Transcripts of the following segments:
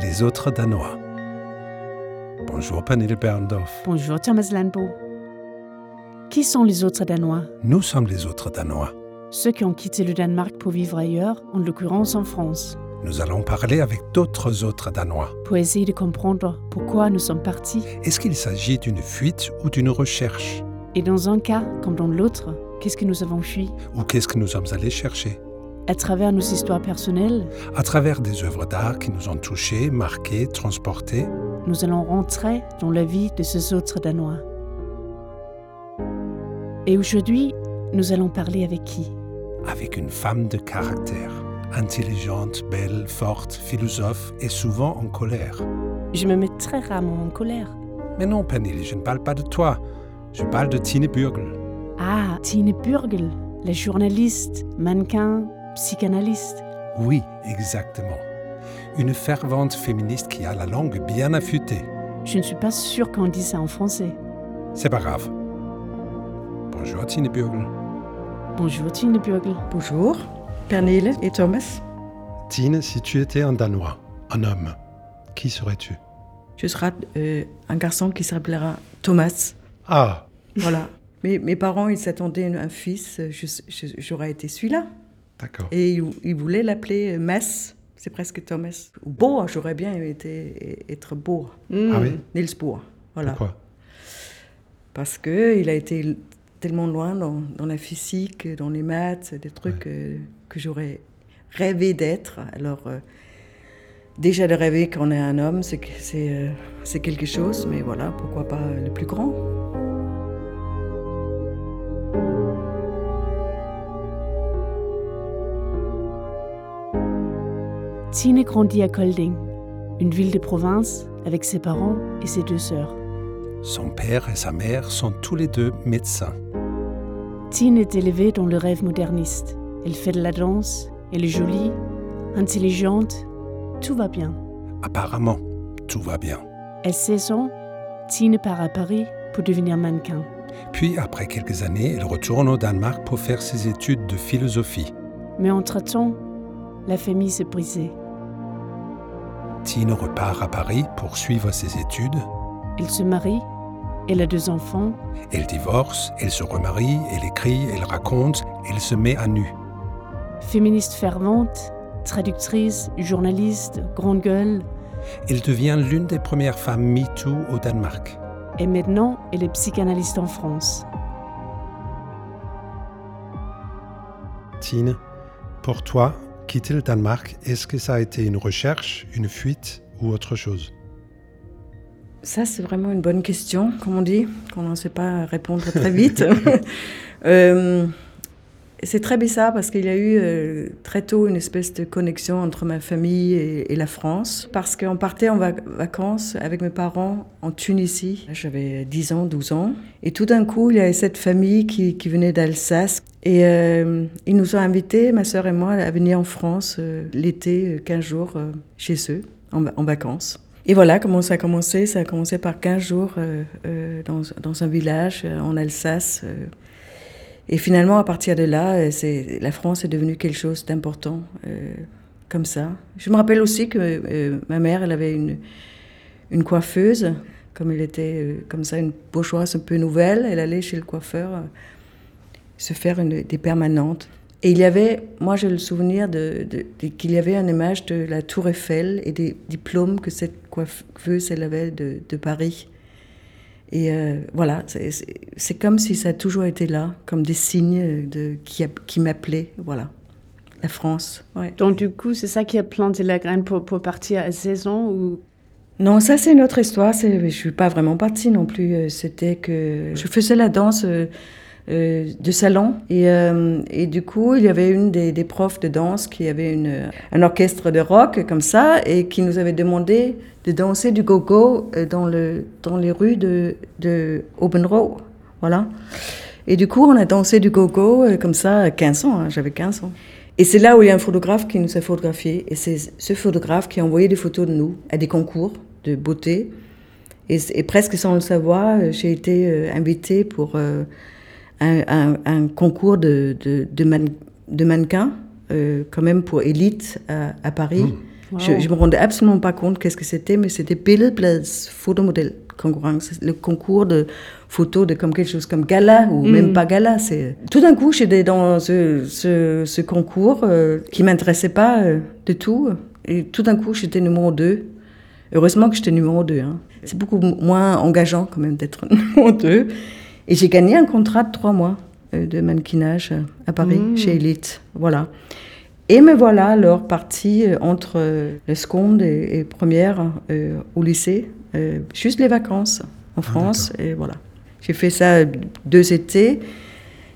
Les autres Danois. Bonjour Pernille Berndorf. Bonjour Thomas Landbo. Qui sont les autres Danois? Nous sommes les autres Danois. Ceux qui ont quitté le Danemark pour vivre ailleurs, en l'occurrence en France, Nous allons parler avec d'autres autres Danois. pour essayer de comprendre pourquoi nous sommes partis. Est-ce qu'il s'agit d'une fuite ou d'une recherche? Et dans un cas comme dans l'autre, qu'est-ce que nous avons fui? Ou qu'est-ce que nous sommes allés chercher? À travers nos histoires personnelles, À travers des œuvres d'art qui nous ont touchés, marqués, transportés, nous allons rentrer dans la vie de ces autres Danois. Et aujourd'hui, nous allons parler avec qui? Avec une femme de caractère. Intelligente, belle, forte, philosophe et souvent en colère. Je me mets très rarement en colère. Mais non, Pernille, je ne parle pas de toi. Je parle de Tine Burgel. Ah, Tine Burgel, la journaliste, mannequin, psychanalyste. Oui, exactement. Une fervente féministe qui a la langue bien affûtée. Je ne suis pas sûre qu'on dit ça en français. C'est pas grave. Bonjour Tine Burgel. Bonjour Tine Burgel. Bonjour, Pernille et Thomas. Tine, si tu étais un Danois, un homme, qui serais-tu? Je serai euh, un garçon qui s'appellera Thomas. Ah, Voilà. mes, mes parents, ils s'attendaient à un fils. J'aurais été celui-là. D'accord. Et ils voulaient l'appeler euh, Mas. C'est presque Thomas. Ou j'aurais bien été être Bohr. Ah oui Niels Bohr. Voilà. Pourquoi? Parce qu'il a été tellement loin dans, dans la physique, dans les maths, des trucs euh, que j'aurais rêvé d'être. Alors, euh, déjà de rêver qu'on est un homme, c'est que- c'est euh, c'est quelque chose, mais voilà, pourquoi pas le plus grand Tine grandit à Kolding, une ville de province avec ses parents et ses deux sœurs. Son père et sa mère sont tous les deux médecins. Tine est élevée dans le rêve moderniste. Elle fait de la danse, elle est jolie, intelligente, tout va bien. Apparemment, tout va bien. À 16 ans, Tine part à Paris pour devenir mannequin. Puis, après quelques années, elle retourne au Danemark pour faire ses études de philosophie. Mais entre-temps, la famille s'est brisée. Tine repart à Paris pour suivre ses études. Elle se marie, elle a deux enfants, Elle divorce, elle se remarie, elle écrit, elle raconte, elle se met à nu. féministe fervente, traductrice, journaliste, grande gueule, Elle devient l'une des premières femmes MeToo au Danemark. et maintenant elle est psychanalyste en France. Tine, pour toi, quitter le Danemark, est-ce que ça a été une recherche, une fuite ou autre chose? Ça, c'est vraiment une bonne question, comme on dit, qu'on n'en sait pas répondre très vite. Euh, c'est très bizarre parce qu'il y a eu euh, très tôt une espèce de connexion entre ma famille et, la France. Parce qu'on partait en vac- vacances avec mes parents en Tunisie. J'avais 10 ans, 12 ans. Et tout d'un coup, il y avait cette famille qui, venait d'Alsace. Et euh, ils nous ont invités, ma sœur et moi, à venir en France euh, l'été, euh, 15 jours chez eux, en, va- en vacances. Et voilà comment ça a commencé. Ça a commencé par 15 jours dans, un village en Alsace. Et finalement, à partir de là, euh, la France est devenue quelque chose d'important, euh, comme ça. Je me rappelle aussi que euh, ma mère, elle avait une, coiffeuse, comme elle était euh, comme ça, une bourgeoise un peu nouvelle. Elle allait chez le coiffeur se faire une- des permanentes. Et il y avait, moi j'ai le souvenir qu'il y avait une image de la Tour Eiffel et des diplômes que cette coiffeuse elle avait de Paris. Et euh, voilà, c'est- comme si ça a toujours été là, comme des signes de, qui, qui m'appelaient. Voilà, la France. Ouais. Donc du coup, c'est ça qui a planté la graine pour, pour partir à 16 ans ou? Non, ça c'est une autre histoire. Je suis pas vraiment partie non plus. Euh, C'était que je faisais la danse euh, euh, de salon et, euh, et du coup il y avait une des, profs de danse qui avait une, un orchestre de rock comme ça et qui nous avait demandé de danser du go-go euh, dans, le, dans les rues de, de Aubenrow. Voilà. Et du coup on a dansé du go-go comme ça à 15 ans. hein, j'avais 15 ans. Et c'est là où il y a un photographe qui nous a photographiés. Et c'est ce photographe qui a envoyé des photos de nous à des concours de beauté. Et, presque sans le savoir, j'ai été invitée pour un, un- un concours de, de, de, man- de mannequins, euh, quand même pour élite à, à Paris. Je, je me rendais absolument pas compte qu'est-ce que c'était, mais c'était Billedblad's photomodel concurrence, le concours de photos de comme quelque chose comme gala ou Mm. même pas gala. C'est tout d'un coup j'étais dans ce, ce, ce concours euh, qui m'intéressait pas euh, du tout et tout d'un coup j'étais numéro 2. Heureusement que j'étais numéro 2. Hein. C'est beaucoup moins engageant quand même d'être numéro 2. Et j'ai gagné un contrat de trois mois euh, de mannequinage euh, à Paris Mm. chez Elite. Voilà. Et me voilà alors partie euh, entre euh, la seconde et, et première euh, au lycée, euh, juste les vacances en France. et voilà. J'ai fait ça deux étés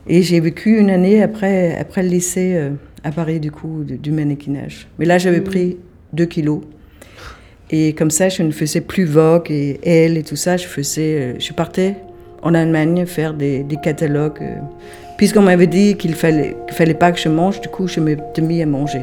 et j'ai vécu une année après, après le lycée euh, à Paris, du coup, du, du mannequinage. Mais là, j'avais Mm. pris deux kilos. Et comme ça, je ne faisais plus Vogue et Elle et tout ça. Je, faisais, je partais en Allemagne faire des, catalogues. euh, Puisqu'on m'avait dit qu'il fallait, fallait pas que je mange, du coup, je me suis mis à manger.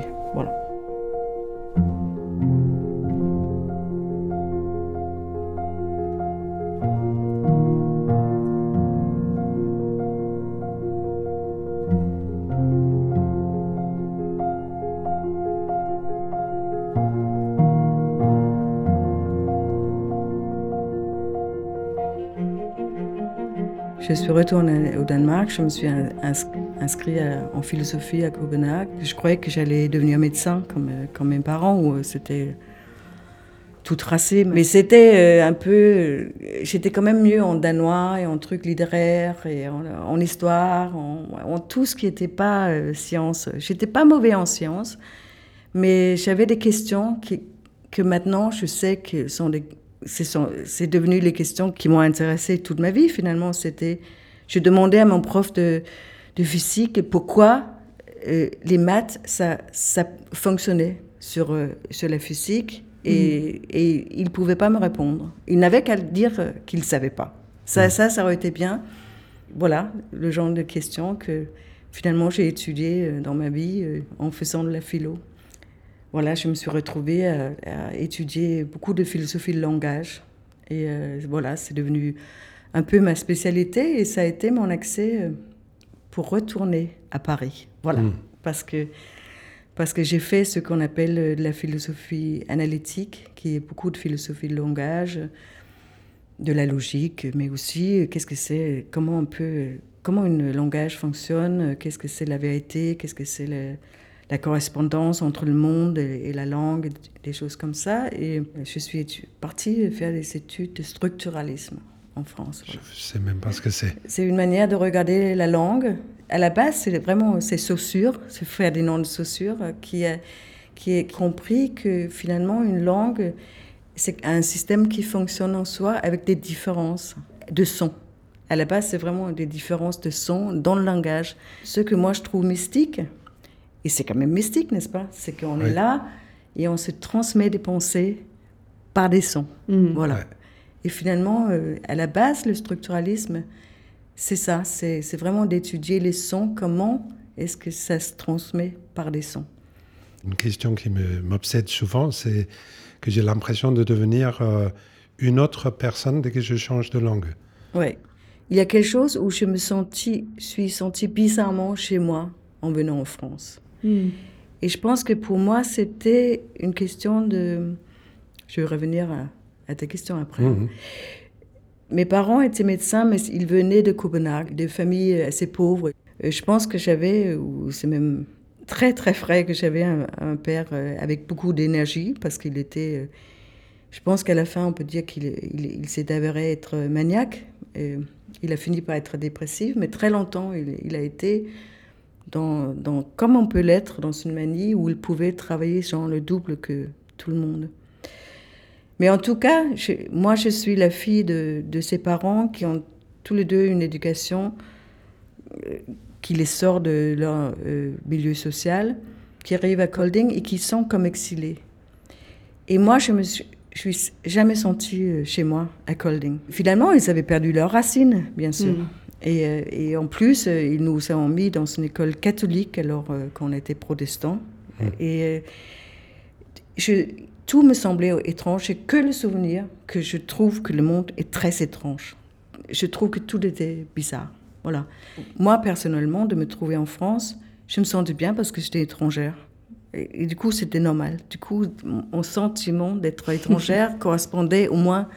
Retournée au Danemark, je me suis in- ins- inscrite en philosophie à Copenhague. Je croyais que j'allais devenir médecin comme, euh, mes parents, où euh, c'était tout tracé. Mais c'était euh, un peu... J'étais quand même mieux en danois et en trucs littéraires et en, histoire, en, tout ce qui n'était pas science. J'étais pas mauvais en sciences, mais j'avais des questions que maintenant je sais que sont- c'est devenu les questions qui m'ont intéressée toute ma vie finalement. C'était, je demandais à mon prof de, de physique pourquoi euh, les maths ça, ça fonctionnait sur, euh, sur la physique et, et il ne pouvait pas me répondre. Il n'avait qu'à dire euh, qu'il ne savait pas. Ça, ça, ça aurait été bien. Voilà le genre de questions que finalement j'ai étudié dans ma vie en faisant de la philo. Voilà, je me suis retrouvée à, à étudier beaucoup de philosophie de langage. Et euh, voilà, c'est devenu un peu ma spécialité et ça a été mon accès euh, pour retourner à Paris. Voilà, Mm. parce que, parce que j'ai fait ce qu'on appelle euh, de la philosophie analytique, qui est beaucoup de philosophie de langage, de la logique, mais aussi euh, qu'est-ce que c'est, comment on peut, comment un langage fonctionne, qu'est-ce que c'est la vérité, qu'est-ce que c'est la correspondance entre le monde et, et la langue, des choses comme ça. Et je suis partie faire des études de structuralisme en France. Je ne sais même pas ce que c'est. C'est une manière de regarder la langue. À la base, c'est vraiment ces chaussures, c'est Ferdinand de Saussure euh, qui a, qui a compris que finalement une langue, c'est un système qui fonctionne en soi avec des différences de sons. À la base, c'est vraiment des différences de sons dans le langage. Ce que moi je trouve mystique, et c'est quand même mystique, n'est-ce pas? C'est qu'on Oui. est là et on se transmet des pensées par des sons. Mm. Voilà. Ouais. Et finalement, euh, à la base, le structuralisme, c'est ça, c'est vraiment d'étudier les sons, comment est-ce que ça se transmet par des sons. Une question qui me- m'obsède souvent, c'est que j'ai l'impression de devenir euh, une autre personne dès que je change de langue. Ouais. Il y a quelque chose où je me suis sentie bizarrement chez moi en venant en France. Mm. Et je pense que pour moi, c'était une question de... Je vais revenir à, à ta question après. Mhm. Mes parents étaient médecins, mais ils venaient de Copenhague, de familles assez pauvres. Euh, Je pense que j'avais, ou c'est même très très frais, que j'avais un, un père euh, avec beaucoup d'énergie, parce qu'il était... euh, Je pense qu'à la fin, on peut dire qu'il il, il s'est avéré être maniaque. Euh, il a fini par être dépressif, mais très longtemps, il, il a été dans, dans, comme on peut l'être dans une manie où il pouvait travailler genre le double que tout le monde. Mais en tout cas, je- moi, je suis la fille de, de ces parents qui ont tous les deux une éducation euh, qui les sort de leur euh, milieu social, qui arrivent à Colding et qui sont comme exilés. Et moi, je me suis, je suis jamais sentie euh, chez moi à Colding. Finalement, ils avaient perdu leurs racines, bien sûr. Mm. Et, et en plus, ils nous ont mis dans une école catholique alors qu'on était protestants. Mm. Et je, tout me semblait étrange. J'ai que le souvenir que je trouve que le monde est très étrange. Je trouve que tout était bizarre. Voilà. Moi, personnellement, de me trouver en France, je me sentais bien parce que j'étais étrangère. Et, du coup, c'était normal. Du coup, mon sentiment d'être étrangère correspondait au moins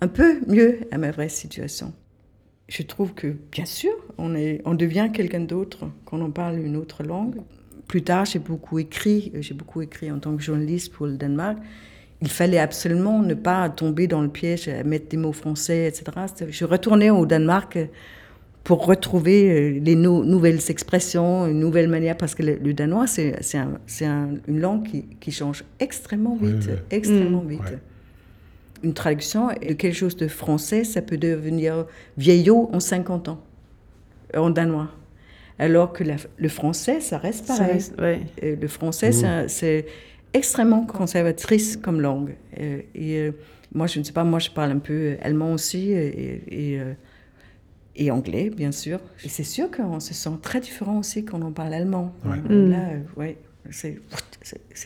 un peu mieux à ma vraie situation. Je trouve que, bien sûr, on, est, on devient quelqu'un d'autre quand on parle une autre langue. Plus tard, j'ai beaucoup écrit, j'ai beaucoup écrit en tant que journaliste pour le Danemark. Il fallait absolument ne pas tomber dans le piège, à mettre des mots français, etc. Je retournais au Danemark pour retrouver euh, les nouvelles expressions, une nouvelle manière, parce que le, danois, c'est un, une langue qui, qui, change extrêmement vite, extrêmement mm. vite. Une traduction de quelque chose de français, ça peut devenir vieillot en 50 ans, en danois. Alors que le français, ça reste pareil. Le français, mm. c'est extrêmement conservatrice comme langue. Et, euh, moi, je ne sais pas, moi, je parle un peu allemand aussi. et, et euh, et anglais, bien sûr. Et c'est sûr qu'on se sent très différent aussi quand on parle allemand. Là, euh, ouais, c'est,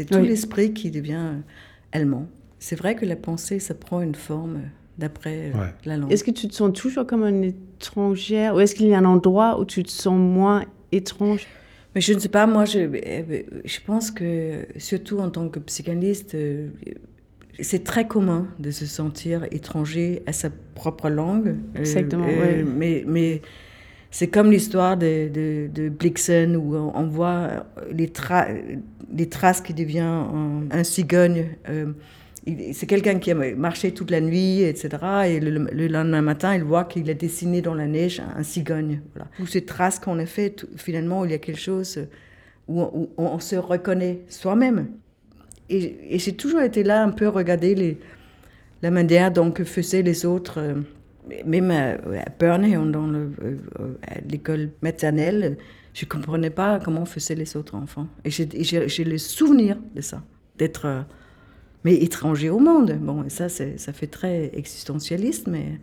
tout l'esprit qui devient euh, allemand. C'est vrai que la pensée, ça prend une forme d'après euh, la langue. Est-ce que tu te sens toujours comme une étrangère ou est-ce qu'il y a un endroit où tu te sens moins étrange? Mais je ne sais pas, moi, je, je pense que, surtout en tant que psychanalyste, c'est très commun de se sentir étranger à sa propre langue. Euh, Exactement, euh, Mais, mais c'est comme l'histoire de, de, de, Blixen où on voit les, les traces qui devient un, cigogne. Euh, c'est quelqu'un qui a marché toute la nuit, etc. Et le, lendemain matin, il voit qu'il a dessiné dans la neige un cigogne. Voilà. Ou ces traces qu'on a faites, finalement, il y a quelque chose où on se reconnaît soi-même et, j'ai toujours été là un peu regarder la manière dont faisaient les autres, euh, même à, à dans euh, à l'école maternelle, je ne comprenais pas comment faisaient les autres enfants. Et j'ai le souvenir de ça, d'être euh, mais étranger au monde. Bon, ça, ça fait très existentialiste, mais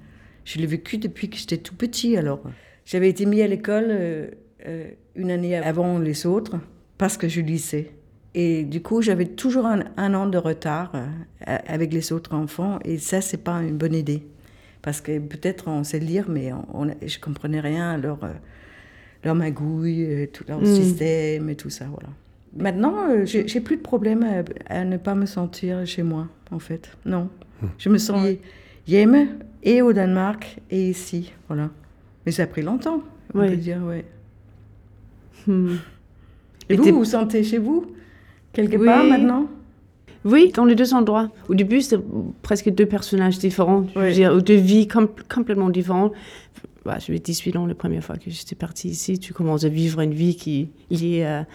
je l'ai vécu depuis que j'étais tout petit. Alors, j'avais été mis à l'école une année avant les autres parce que je lisais. Et du coup, j'avais toujours un, an de retard euh, avec les autres enfants. Et ça, c'est pas une bonne idée. Parce que peut-être on sait lire, mais on, je comprenais rien à leur, euh, leur magouille, euh, tout leur mm. système et tout ça. Voilà. Maintenant, j'ai plus de problème à, ne pas me sentir chez moi, en fait. Non. Mm. Je me sens yéme et au Danemark et ici. Voilà. Mais ça a pris longtemps, on peut dire, ouais. Hmm. Et, vous, vous vous sentez chez vous quelque part maintenant? Oui, dans les deux endroits. Au début, c'était presque deux personnages différents, je veux dire, deux vies complètement différentes. Bah, J'avais 18 ans la première fois que j'étais partie ici. Tu commences à vivre une vie qui est liée à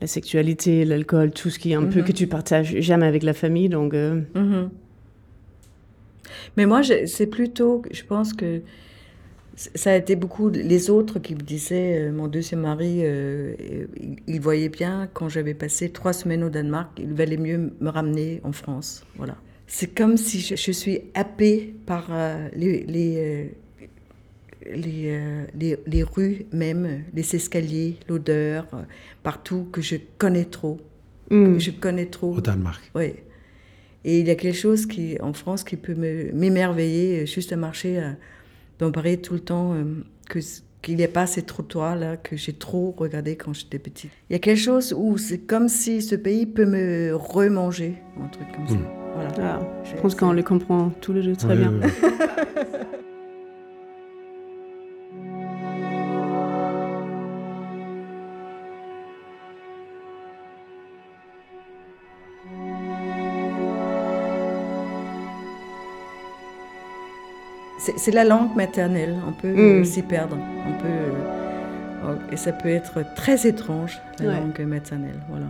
la sexualité, l'alcool, tout ce qui est un peu mhm. que tu partages jamais avec la famille. Donc, euh. mhm. Mais moi, c'est plutôt, je pense que ça a été beaucoup les autres qui me disaient, euh, mon deuxième mari, euh, il, voyait bien quand j'avais passé trois semaines au Danemark, il valait mieux me ramener en France. Voilà. C'est comme si je, suis happée par les, les, les, les, rues même, les escaliers, l'odeur, partout que je connais trop. Hmm. je connais trop. Au Danemark. Oui. Et il y a quelque chose qui, en France qui peut m'émerveiller, juste à marcher d'en parler tout le temps euh, que qu'il n'y a pas ces trottoirs-là que j'ai trop regardé quand j'étais petite. Il y a quelque chose où c'est comme si ce pays peut me remanger, un truc comme ça. Hmm. Voilà. Ah, je pense qu'on le comprend tous les deux très bien. c'est la langue maternelle. On peut mm. s'y perdre. On peut, euh, et ça peut être très étrange, la langue maternelle. Voilà.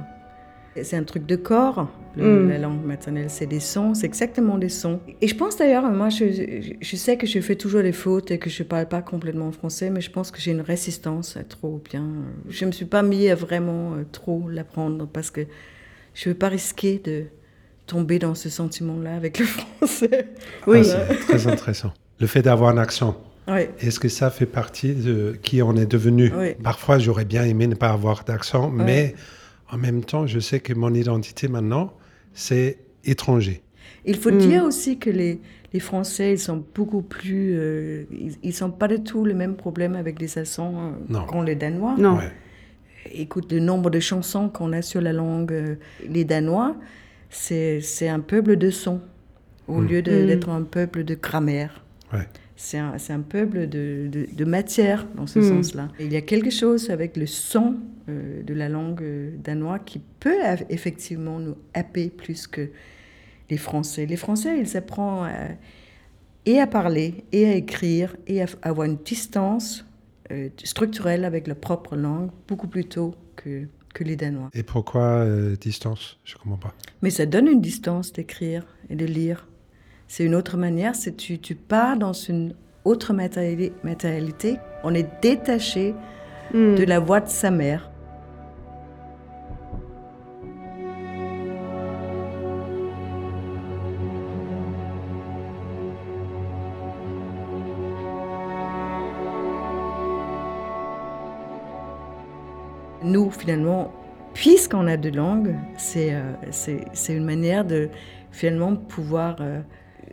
C'est un truc de corps, mm. la langue maternelle. C'est des sons, c'est exactement des sons. Et je pense d'ailleurs, moi, je, je, sais que je fais toujours des fautes et que je ne parle pas complètement français, mais je pense que j'ai une résistance à trop bien. Je ne me suis pas mis à vraiment euh, trop l'apprendre parce que je ne veux pas risquer de tomber dans ce sentiment-là avec le français. Oui, ah, c'est très intéressant le fait d'avoir un accent. Est-ce que ça fait partie de qui on est devenu? Parfois, j'aurais bien aimé ne pas avoir d'accent, mais en même temps, je sais que mon identité maintenant, c'est étranger. Il faut dire hmm. aussi que les, les, Français, ils sont beaucoup plus. Euh, ils n'ont pas du tout le même problème avec les accents euh, qu'ont les Danois. Non. Écoute, le nombre de chansons qu'on a sur la langue, euh, les Danois, c'est un peuple de sons, au hmm. lieu hmm. d'être un peuple de grammaire. C'est un, un, peuple de, de, matière, dans ce hmm. sens-là. Il y a quelque chose avec le son euh, de la langue euh, danoise qui peut effectivement nous happer plus que les Français. Les Français, ils apprennent et à parler, et à écrire, et à avoir une distance euh, structurelle avec leur propre langue beaucoup plus tôt que, que les Danois. Et pourquoi euh, distance? Je ne comprends pas. Mais ça donne une distance d'écrire et de lire. C'est une autre manière, c'est tu, tu pars dans une autre matérialité. On est détaché hmm. de la voix de sa mère. nous, finalement, puisqu'on a deux langues, c'est euh, une manière de finalement pouvoir euh,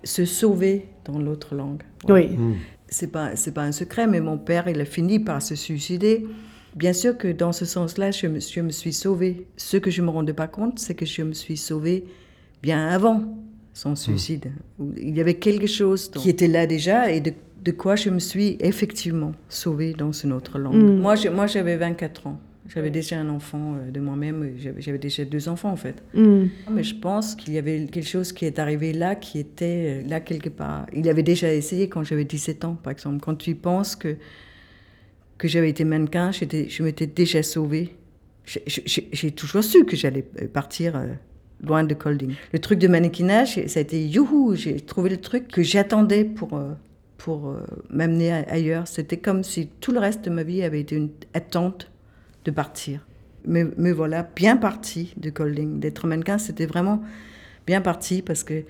se sauver dans l'autre langue. Oui. Mm. C'est pas c'est pas un secret, mais mon père, il a fini par se suicider. Bien sûr que dans ce sens-là, je me, je me suis sauvée. Ce que je me rendais pas compte, c'est que je me suis sauvée bien avant son mm. suicide. Il y avait quelque chose qui était là déjà et de, de, quoi je me suis effectivement sauvée dans une autre langue. Moi, moi, j'avais 24 ans. J'avais déjà un enfant euh, de moi-même, j'avais déjà deux enfants en fait. Mm. Mais je pense qu'il y avait quelque chose qui est arrivé là, qui était euh, là quelque part. Il avait déjà essayé quand j'avais 17 ans, par exemple. Quand tu penses que, que j'avais été mannequin, je m'étais déjà sauvée. J'ai toujours su que j'allais euh, partir loin de Colding. Le truc de mannequinage, ça a été youhou, j'ai trouvé le truc que j'attendais pour, pour m'amener ailleurs. C'était comme si tout le reste de ma vie avait été une attente de partir. Me, me voilà bien parti de Colding. D'être mannequin, c'était vraiment bien parti parce que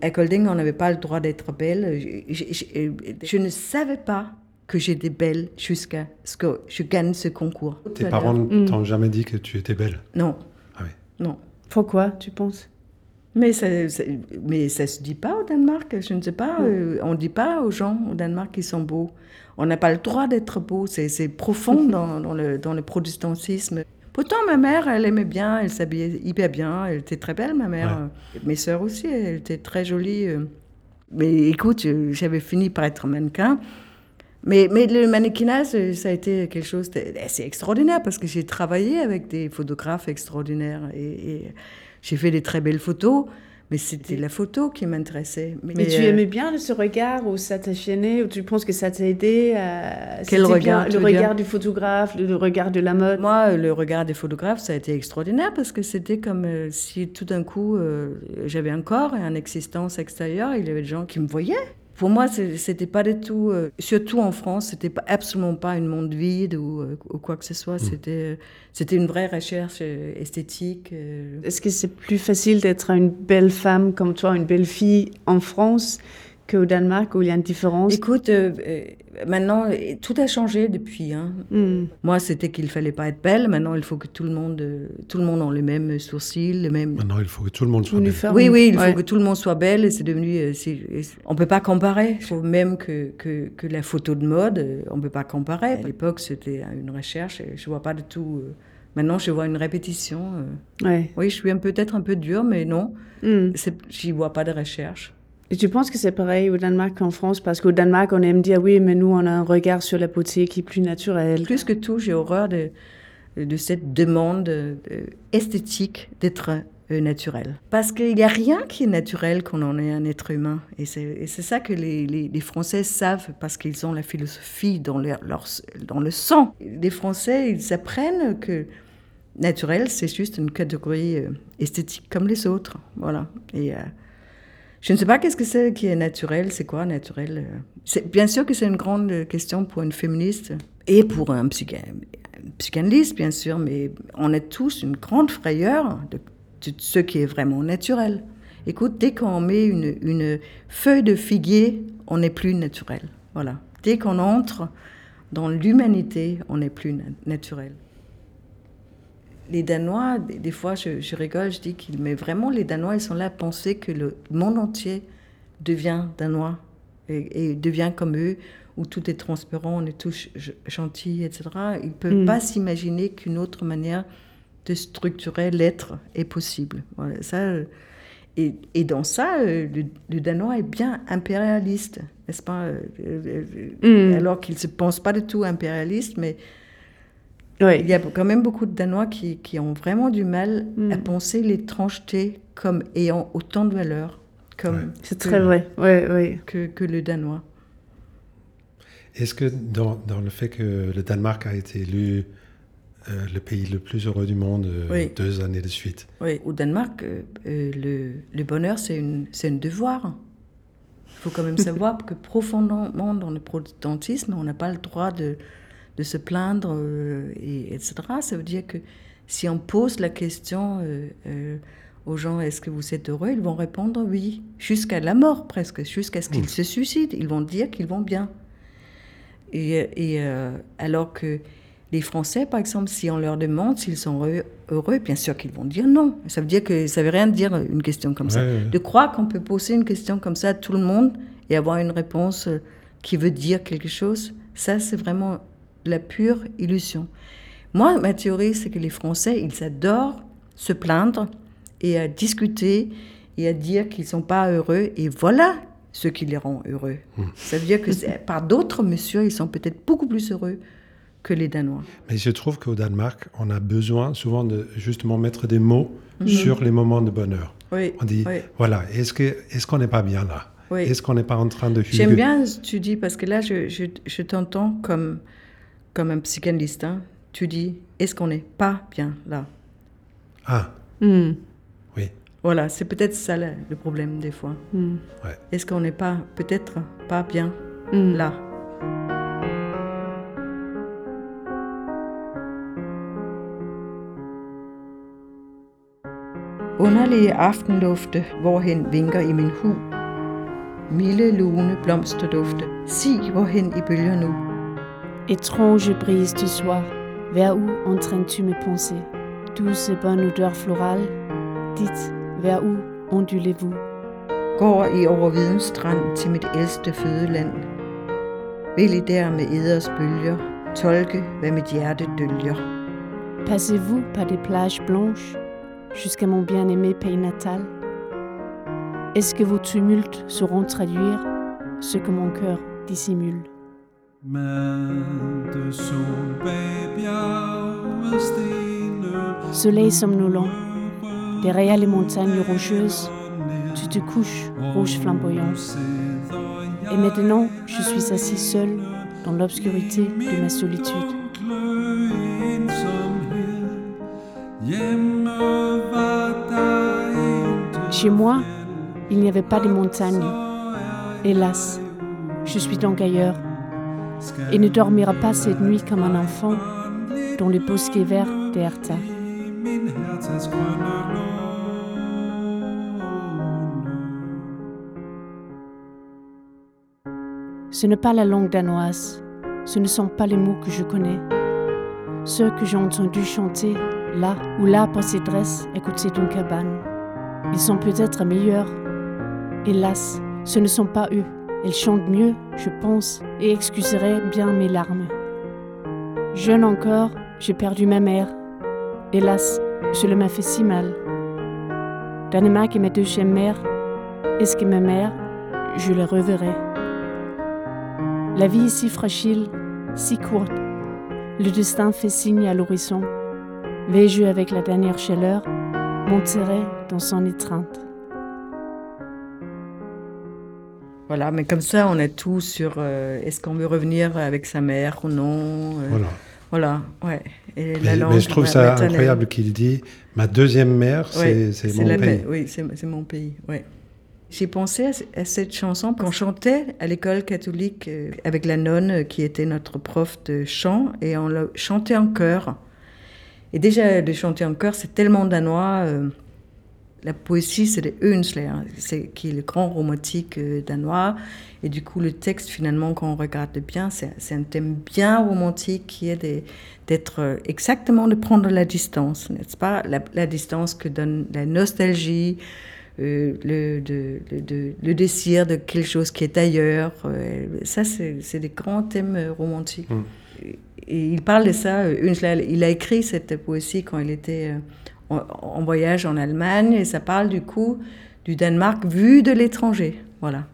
à Colding, on n'avait pas le droit d'être belle. Je, ne savais pas que j'étais belle jusqu'à ce que je gagne ce concours. Tes parents ne t'ont jamais dit que tu étais belle? Non. Ah oui. Non. Pourquoi, tu penses? Mais ça, mais ça se dit pas au Danemark, je ne sais pas. Euh, on ne dit pas aux gens au Danemark qu'ils sont beaux. On n'a pas le droit d'être beau. C'est profond dans, dans, le, dans le protestantisme. Pourtant, ma mère, elle aimait bien, elle s'habillait hyper bien, elle était très belle, ma mère. Mes sœurs aussi, elle était très jolie. Euh. Mais écoute, j'avais fini par être mannequin. Mais, mais le mannequinage, ça a été quelque chose d'assez extraordinaire parce que j'ai travaillé avec des photographes extraordinaires et j'ai fait des très belles photos, mais c'était la photo qui m'intéressait. Mais, tu euh, aimais bien ce regard où ça t'a gêné, où tu penses que ça t'a aidé à... Quel regard Le regard du photographe, le, regard de la mode? Moi, le regard des photographes, ça a été extraordinaire parce que c'était comme euh, si tout d'un coup, euh, j'avais un corps et une existence extérieure, il y avait des gens qui me voyaient. Pour moi, c'était pas du tout, euh, surtout en France, c'était pas, absolument pas une monde vide ou, euh, quoi que ce soit. Mm. C'était, c'était une vraie recherche euh, esthétique. Est-ce que c'est plus facile d'être une belle femme comme toi, une belle fille en France qu'au Danemark où il y a une différence Écoute, euh, euh, maintenant, tout a changé depuis. Hein. Hmm. Moi, c'était qu'il fallait pas être belle. Maintenant, il faut que tout le monde, euh, tout le monde ait les mêmes sourcils, les mêmes. Maintenant, il faut que tout le monde soit belle. Oui, oui, il faut que tout le monde soit belle. C'est devenu. on peut pas comparer. Il faut même que, que, que, la photo de mode, on peut pas comparer. À l'époque, c'était une recherche. Et je vois pas du tout. Maintenant, je vois une répétition. Ouais. Oui, je suis peut-être un peu dure, mais non. Mm. J'y vois pas de recherche. Et tu penses que c'est pareil au Danemark qu'en France? Parce qu'au Danemark, on aime dire oui, mais nous, on a un regard sur la beauté qui est plus naturel. Plus que tout, j'ai horreur de, cette demande esthétique d'être euh, naturel. Parce qu'il n'y a rien qui est naturel quand on est un être humain. Et c'est ça que les, Français savent parce qu'ils ont la philosophie dans, le sang. Les Français, ils apprennent que naturel, c'est juste une catégorie euh, esthétique comme les autres. Voilà. Et. Euh, je ne sais pas qu'est-ce que c'est qui est naturel, c'est quoi naturel euh? Bien sûr que c'est une grande question pour une féministe et pour un, psychanalyste, bien sûr, mais on a tous une grande frayeur de, ce qui est vraiment naturel. Écoute, dès qu'on met une, feuille de figuier, on n'est plus naturel. Voilà. Dès qu'on entre dans l'humanité, on n'est plus naturel les Danois, des, fois, je, rigole, je dis qu'ils, mais vraiment, les Danois, ils sont là à penser que le monde entier devient danois et, devient comme eux, où tout est transparent, on est tous gentils, etc. Il ne peut mm. pas s'imaginer qu'une autre manière de structurer l'être est possible. Voilà, ça, et, et, dans ça, euh, le, Danois est bien impérialiste, n'est-ce pas euh, euh, mm. Alors qu'il ne se pense pas du tout impérialiste, mais il y a quand même beaucoup de Danois qui, qui ont vraiment du mal mm. à penser l'étrangeté comme ayant autant de valeur. Comme C'est très vrai, ouais, ouais. Que, que le Danois. Est-ce que dans, dans, le fait que le Danemark a été élu euh, le pays le plus heureux du monde euh, deux années de suite? Oui, au Danemark, euh, le, le, bonheur, c'est un devoir. Il faut quand même savoir que profondément dans le protestantisme, on n'a pas le droit de, de se plaindre, et, etc. Ça veut dire que si on pose la question aux gens est-ce que vous êtes heureux, ils vont répondre oui, jusqu'à la mort presque, jusqu'à ce qu'ils mmh. se suicident. Ils vont dire qu'ils vont bien. Et, euh, alors que les Français, par exemple, si on leur demande s'ils sont heureux, bien sûr qu'ils vont dire non. Ça veut dire que ça veut rien dire une question comme ça. De croire qu'on peut poser une question comme ça à tout le monde et avoir une réponse euh, qui veut dire quelque chose, ça c'est vraiment la pure illusion. Moi, ma théorie, c'est que les Français, ils adorent se plaindre et à discuter et à dire qu'ils ne sont pas heureux. Et voilà ce qui les rend heureux. Hmm. Ça veut dire que par d'autres mesures, ils sont peut-être beaucoup plus heureux que les Danois. Mais je trouve qu'au Danemark, on a besoin souvent de justement mettre des mots mhm. sur les moments de bonheur. Oui, on dit, voilà, est-ce qu'on est qu'on n'est pas bien là? Est-ce qu'on n'est pas en train de... J'aime bien ce que tu dis, parce que là, je, je, t'entends comme, comme un psychanalyste. Hein. Tu dis, est-ce qu'on n'est pas bien là? Ah. Hmm. Voilà, c'est peut-être ça le problème des fois. Mm. Est-ce qu'on n'est pas peut-être pas bien mm. là? Underlige aftenlufte, hvorhen vinker i min hu. Milde, lune blomsterdufte, sig hvorhen i bølger nu. Étrange brise du soir, vers où entraînes-tu mes pensées? Douce et bonne odeur florale, dites Vers où ondulez-vous? Går I over videns strand til mit ældste fødeland. Vil I der med eders bølger tolke, hvad mit hjerte dølger? Passez-vous par des plages blanches jusqu'à mon bien-aimé pays natal? Est-ce que vos tumultes sauront traduire ce que mon cœur dissimule? Soleil somnolent, Derrière les montagnes rocheuses, tu te couches, rouge flamboyant. Et maintenant, je suis assis seul dans l'obscurité de ma solitude. Chez moi, il n'y avait pas de montagnes. Hélas, je suis donc ailleurs et ne dormira pas cette nuit comme un enfant dans les bosquets verts d'Erta. Ce n'est pas la langue danoise, ce ne sont pas les mots que je connais. Ceux que j'ai entendus chanter là où l'arbre s'y dresse à côté d'une cabane. Ils sont peut-être meilleurs. Hélas, ce ne sont pas eux. Ils chantent mieux, je pense, et excuseraient bien mes larmes. Jeune encore, j'ai perdu ma mère. Hélas, cela m'a fait si mal. Danemark est ma deuxième mère. Est-ce que ma mère, je la reverrai? La vie est si fragile, si courte. Le destin fait signe à l'horizon. Vais-je avec la dernière chaleur monterai dans son étreinte? Voilà, mais comme ça, on est tout sur euh, est-ce qu'on veut revenir avec sa mère ou non. Euh, voilà. Voilà, ouais. Et mais, la mais, je trouve ça incroyable qu'il dit ma deuxième mère, c'est mon pays. Oui, c'est mon pays. J'ai pensé à, cette chanson qu'on chantait à l'école catholique euh, avec la nonne qui était notre prof de chant et on chantait en chœur. Et déjà, de chanter en chœur, c'est tellement danois. Euh, la poésie, c'est de Eunsler, hein, qui est le grand romantique danois. Et du coup, le texte, finalement, quand on regarde bien, c'est un thème bien romantique qui est d'être exactement de prendre la distance, n'est-ce pas? La, la, distance que donne la nostalgie, euh, le, de, le, désir de quelque chose qui est ailleurs. Euh, ça, c'est des grands thèmes romantiques. Mm. Et il parle de ça. il a écrit cette poésie quand il était en, voyage en Allemagne, et ça parle du coup du Danemark vu de l'étranger. Voilà.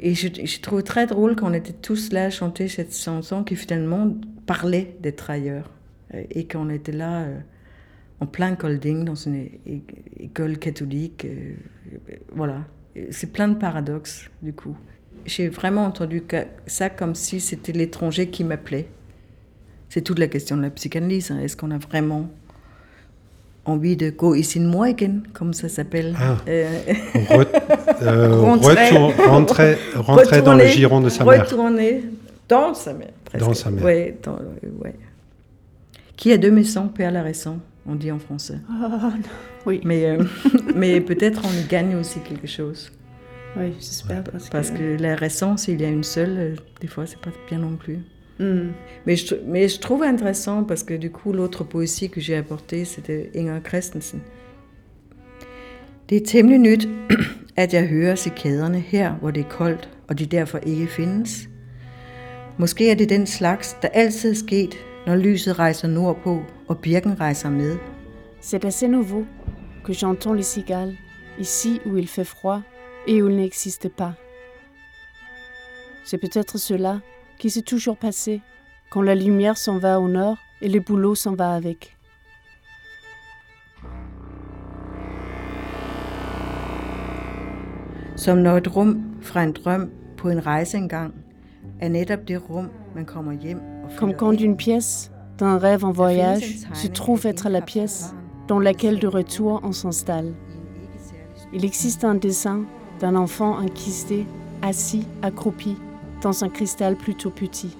Et je, trouve très drôle qu'on était tous là à chanter cette chanson qui finalement parlait des travailleurs et qu'on était là en plein Colding, dans une école catholique. Euh, voilà. C'est plein de paradoxes, du coup. J'ai vraiment entendu ça comme si c'était l'étranger qui m'appelait. C'est toute la question de la psychanalyse. Hein. Est-ce qu'on a vraiment envie de go ici moi again, comme ça s'appelle ah. euh, euh, rentrer, rentrer, dans le giron de sa mère. Retourner dans sa mère. Presque. Dans sa mère. Ouais, ouais. Qui a deux maisons, père la récent on dit en français. Oh, oui. Mais, euh, mais peut-être on y gagne aussi quelque chose. Oui, j'espère. Parce, que... la récence, s'il y a une seule, euh, des fois, c'est pas bien non plus. Hmm. Mais, je, mais je trouve intéressant parce que du coup, l'autre poésie que j'ai apportée, c'était Inger Christensen. Det er temmelig nyt, at jeg hører cikaderne her, hvor det er koldt, og de derfor ikke findes. Måske er det den slags, der altid er sket, når lyset rejser nordpå og birken rejser med. C'est assez nouveau que j'entends les cigales, ici où il fait froid et où il n'existe pas. C'est peut-être cela qui s'est toujours passé quand la lumière s'en va au nord et le boulot s'en va avec. Som når et rum fra en drøm på en rejse engang er netop det rum, man kommer hjem Comme quand une pièce d'un rêve en voyage se trouve être la pièce dans laquelle de retour on s'installe. Il existe un dessin d'un enfant enquisté, assis, accroupi, dans un cristal plutôt petit.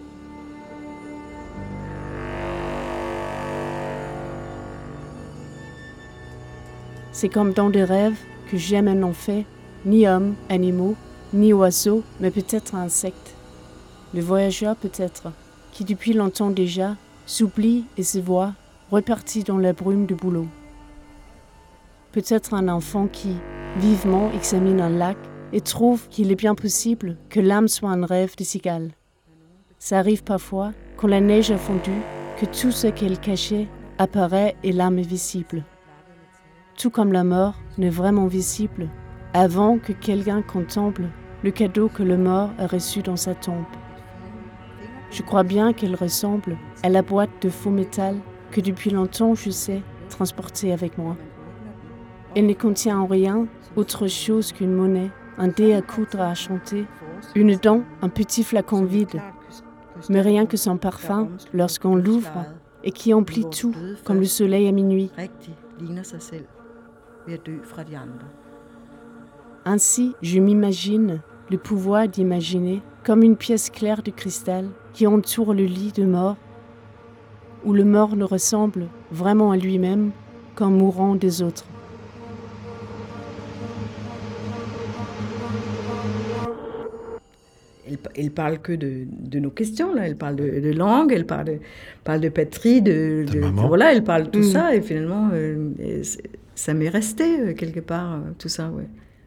C'est comme dans des rêves que jamais n'ont fait ni hommes, animaux, ni oiseaux, mais peut-être insectes. Le voyageur peut-être, qui depuis longtemps déjà s'oublie et se voit reparti dans la brume du boulot. Peut-être un enfant qui, vivement, examine un lac et trouve qu'il est bien possible que l'âme soit un rêve de cigale. Ça arrive parfois, quand la neige a fondu, que tout ce qu'elle cachait apparaît et l'âme est visible. Tout comme la mort n'est vraiment visible avant que quelqu'un contemple le cadeau que le mort a reçu dans sa tombe. Je crois bien qu'elle ressemble à la boîte de faux métal que depuis longtemps je sais transporter avec moi. Elle ne contient en rien autre chose qu'une monnaie, un dé à coudre à chanter, une dent, un petit flacon vide, mais rien que son parfum lorsqu'on l'ouvre et qui emplit tout comme le soleil à minuit. Ainsi, je m'imagine le pouvoir d'imaginer comme une pièce claire de cristal qui entoure le lit de mort, où le mort ne ressemble vraiment à lui-même qu'en mourant des autres. Elle, parle que de, nos questions, là. Elle parle de, langue, elle parle de, parle de patrie, de, voilà, elle parle de tout mm. ça, et finalement, euh, ça m'est resté euh, quelque part, euh, tout ça, ouais.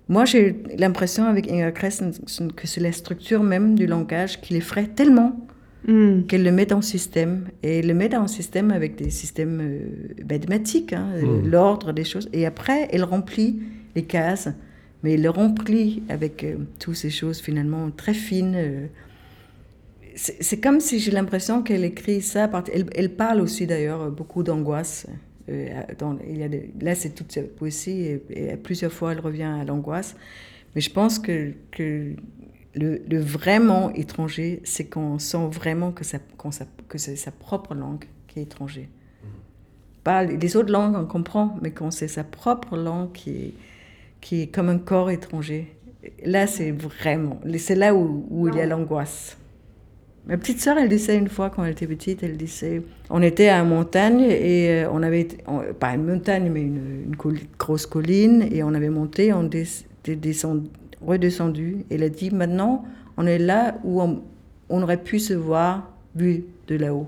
Moi, j'ai l'impression avec Inger Christensen que c'est la structure même du langage qui l'effraie tellement mm. qu'elle le met en système. Et elle le met en système avec des systèmes euh, mathématiques, hein, mm. l'ordre des choses. Et après, elle remplit les cases, mais elle le remplit avec euh, toutes ces choses finalement très fines. c'est comme si j'ai l'impression qu'elle écrit ça. Elle, elle parle aussi d'ailleurs beaucoup d'angoisse. Euh, il là, c'est toute sa poésie et, plusieurs fois elle revient à l'angoisse. Mais je pense que, que le, vraiment étranger, c'est qu'on sent vraiment que, ça, que c'est sa propre langue qui est étranger. Pas les autres langues, on comprend, mais quand c'est sa propre langue qui est, qui est comme un corps étranger, là, c'est vraiment, c'est là où, où il y a l'angoisse. Ma petite sœur, elle disait une fois quand elle était petite, elle disait, on était à une montagne et euh, on avait, pas une montagne, mais une, grosse colline et on avait monté, on était redescendu. Elle a dit, maintenant, on est là où on, aurait pu se voir vu de là-haut.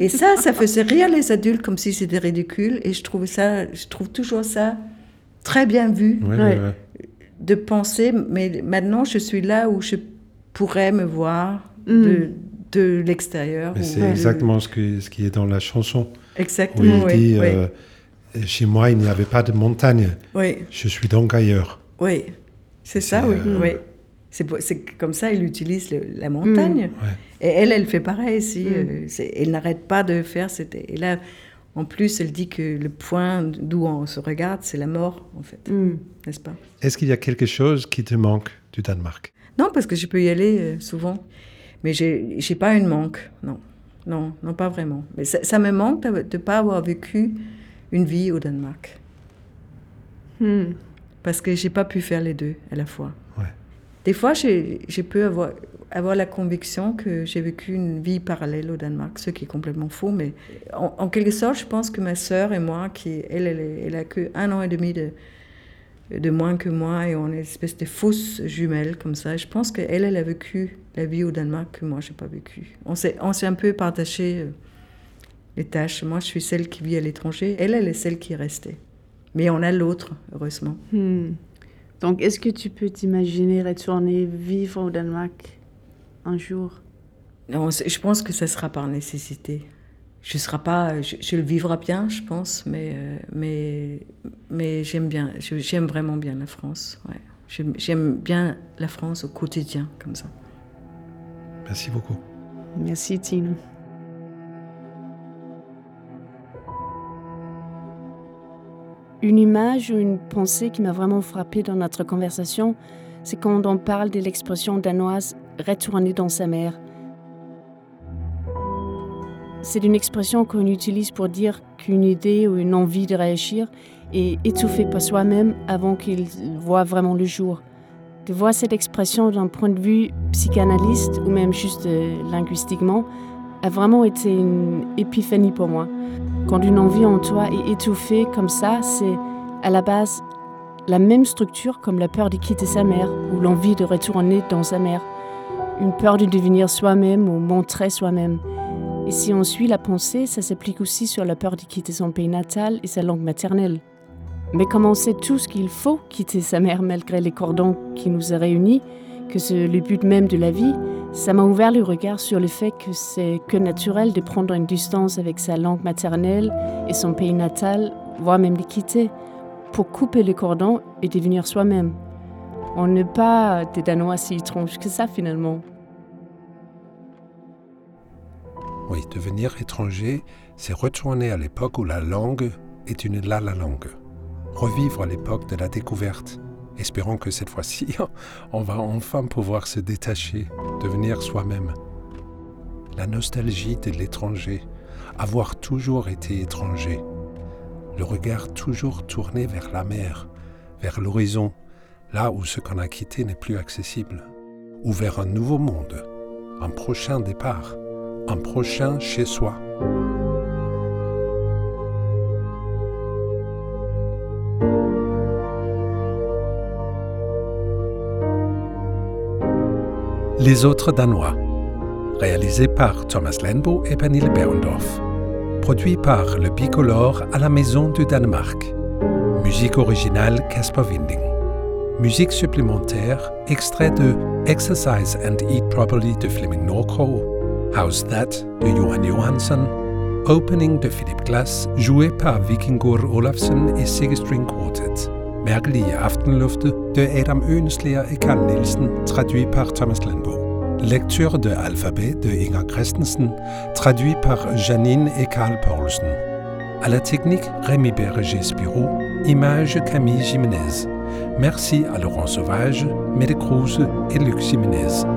Et ça, ça faisait rire les adultes comme si c'était ridicule. Et je trouve ça, je trouve toujours ça très bien vu de penser, mais maintenant je suis là où je pourrais me voir mm. de, de l'extérieur. C'est exactement ce, que, ce qui est dans la chanson. Exactement. Où il dit, euh, chez moi, il n'y avait pas de montagne. Oui. Je suis donc ailleurs. Oui, c'est ça, oui. Euh, oui. C'est comme ça, il utilise la montagne. Mm. Et elle, elle fait pareil. Si, mm. euh, elle n'arrête pas de faire. Et là, en plus, elle dit que le point d'où on se regarde, c'est la mort, en fait. Mm. N'est-ce pas? Est-ce qu'il y a quelque chose qui te manque du Danemark? Non, parce que je peux y aller euh, souvent. Mais j'ai n'ai pas une manque, non. Non, non, pas vraiment. Mais ça, me manque de ne pas avoir vécu une vie au Danemark. Hmm. Parce que j'ai pas pu faire les deux à la fois. Des fois, j'ai pu avoir, avoir la conviction que j'ai vécu une vie parallèle au Danemark, ce qui est complètement faux. Mais en, quelque sorte, je pense que ma sœur et moi, qui elle, elle, elle a que un an et demi de, de moins que moi, et on est une espèce de fausses jumelles comme ça. Je pense qu'elle, elle a vécu la vie au Danemark que moi, j'ai pas vécu. On s'est un peu partagé euh, les tâches. Moi, je suis celle qui vit à l'étranger. Elle, elle est celle qui est restée. Mais on a l'autre, heureusement. Hmm. Donc, est-ce que tu peux t'imaginer retourner vivre au Danemark un jour? Non, je pense que ça sera par nécessité. Je sera pas, je, le vivrai bien, je pense, mais euh, mais mais j'aime bien, j'aime vraiment bien la France. Ouais. J'aime bien la France au quotidien, comme ça. Merci beaucoup. Merci, Tine. Une image ou une pensée qui m'a vraiment frappée dans notre conversation, c'est quand on parle de l'expression danoise retourner dans sa mère. C'est une expression qu'on utilise pour dire qu'une idée ou une envie de réagir est étouffée par soi-même avant qu'il voit vraiment le jour. De voir cette expression d'un point de vue psychanalyste ou même juste euh, linguistiquement a vraiment été une épiphanie pour moi. Quand une envie en toi est étouffée comme ça, c'est à la base la même structure comme la peur de quitter sa mère ou l'envie de retourner dans sa mère. Une peur de devenir soi-même ou montrer soi-même. Et si on suit la pensée, ça s'applique aussi sur la peur de quitter son pays natal et sa langue maternelle. Mais comme on sait tous qu'il faut quitter sa mère malgré les cordons qui nous a réunis, que c'est le but même de la vie, ça m'a ouvert le regard sur le fait que c'est que naturel de prendre une distance avec sa langue maternelle et son pays natal, voire même les quitter, pour couper les cordons et devenir soi-même. On n'est pas des Danois si étranges que ça finalement. Oui, devenir étranger, c'est retourner à l'époque où la langue est une la la langue. Revivre l'époque de la découverte, Espérons que cette fois-ci, on va enfin pouvoir se détacher, devenir soi-même. La nostalgie de l'étranger, avoir toujours été étranger, le regard toujours tourné vers la mer, vers l'horizon, là où ce qu'on a quitté n'est plus accessible, ou vers un nouveau monde, un prochain départ, un prochain chez soi. Les autres Danois. Réalisé par Thomas Lenbo et Pernille Berndorf. Produit par Le Bicolore à la Maison du Danemark. Musique originale Casper Winding. Musique supplémentaire, extrait de Exercise and Eat Properly de Fleming Norcrow, How's That de Johan Johansson, Opening de Philip Glass, joué par Vikingur Olafsen et Sigge String Quartet. Mærkelige aftenlufte de Adam Ønsler et Karl Nielsen, traduit par Thomas Lenbo. Lecture de Alphabet de Inger Christensen, traduit par Janine et Karl Paulsen. À la technique, Rémi Berger-Spiro, image Camille Jiménez. Merci à Laurent Sauvage, Cruz et Luc Jiménez.